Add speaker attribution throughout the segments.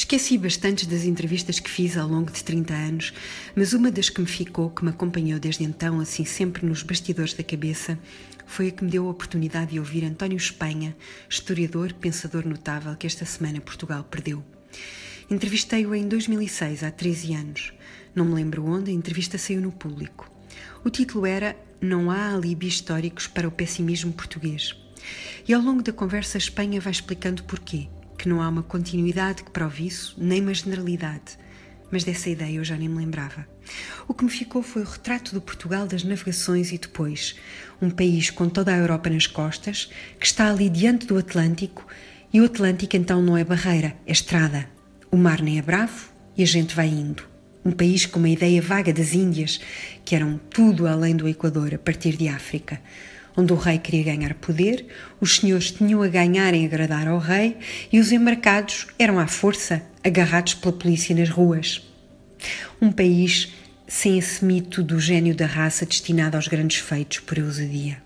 Speaker 1: Esqueci bastantes das entrevistas que fiz ao longo de 30 anos, mas uma das que me ficou, que me acompanhou desde então, assim sempre nos bastidores da cabeça, foi a que me deu a oportunidade de ouvir António Espanha, historiador, pensador notável que esta semana Portugal perdeu. Entrevistei-o em 2006, há 13 anos. Não me lembro onde, a entrevista saiu no público. O título era Não há alibi históricos para o pessimismo português. E ao longo da conversa, Espanha vai explicando porquê que não há uma continuidade que prove isso, nem uma generalidade. Mas dessa ideia eu já nem me lembrava. O que me ficou foi o retrato do Portugal das navegações e depois. Um país com toda a Europa nas costas, que está ali diante do Atlântico, e o Atlântico então não é barreira, é estrada. O mar nem é bravo e a gente vai indo. Um país com uma ideia vaga das Índias, que eram tudo além do Equador, a partir de África onde o rei queria ganhar poder, os senhores tinham a ganhar em agradar ao rei e os embarcados eram à força agarrados pela polícia nas ruas. Um país sem esse mito do gênio da raça destinado aos grandes feitos por ousadia.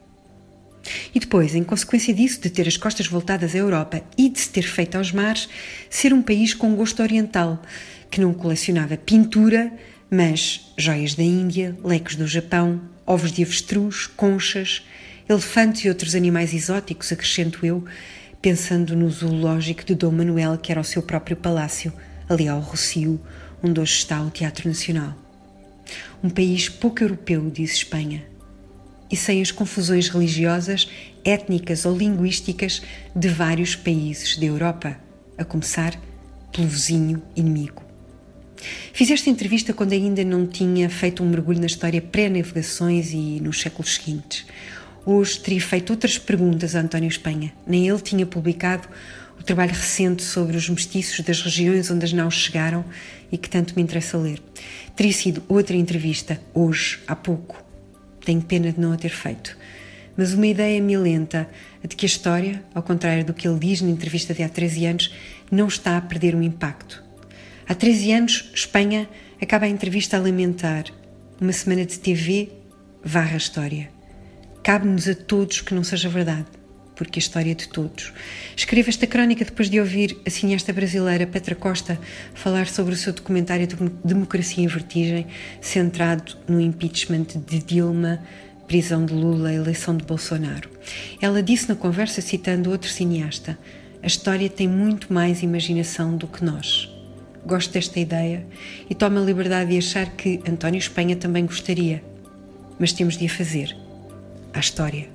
Speaker 1: E depois, em consequência disso, de ter as costas voltadas à Europa e de se ter feito aos mares, ser um país com gosto oriental, que não colecionava pintura, mas joias da Índia, leques do Japão, ovos de avestruz, conchas, elefantes e outros animais exóticos, acrescento eu, pensando no zoológico de Dom Manuel, que era o seu próprio palácio, ali ao Rocio, onde hoje está o Teatro Nacional. Um país pouco europeu, diz Espanha, e sem as confusões religiosas, étnicas ou linguísticas de vários países da Europa, a começar pelo vizinho inimigo. Fiz esta entrevista quando ainda não tinha feito um mergulho na história pré-navegações e nos séculos seguintes. Hoje teria feito outras perguntas a António Espanha. Nem ele tinha publicado o trabalho recente sobre os mestiços das regiões onde as naus chegaram e que tanto me interessa ler. Teria sido outra entrevista, hoje, há pouco. Tenho pena de não a ter feito. Mas uma ideia me alenta a de que a história, ao contrário do que ele diz na entrevista de há 13 anos, não está a perder um impacto. Há 13 anos, Espanha acaba a entrevista a lamentar. Uma semana de TV varra a história. Cabe-nos a todos que não seja verdade, porque a história é de todos. Escrevo esta crónica depois de ouvir a cineasta brasileira Petra Costa falar sobre o seu documentário Democracia em Vertigem, centrado no impeachment de Dilma, prisão de Lula, eleição de Bolsonaro. Ela disse na conversa, citando outro cineasta: A história tem muito mais imaginação do que nós. Gosto desta ideia e tomo a liberdade de achar que António Espanha também gostaria, mas temos de a fazer à história.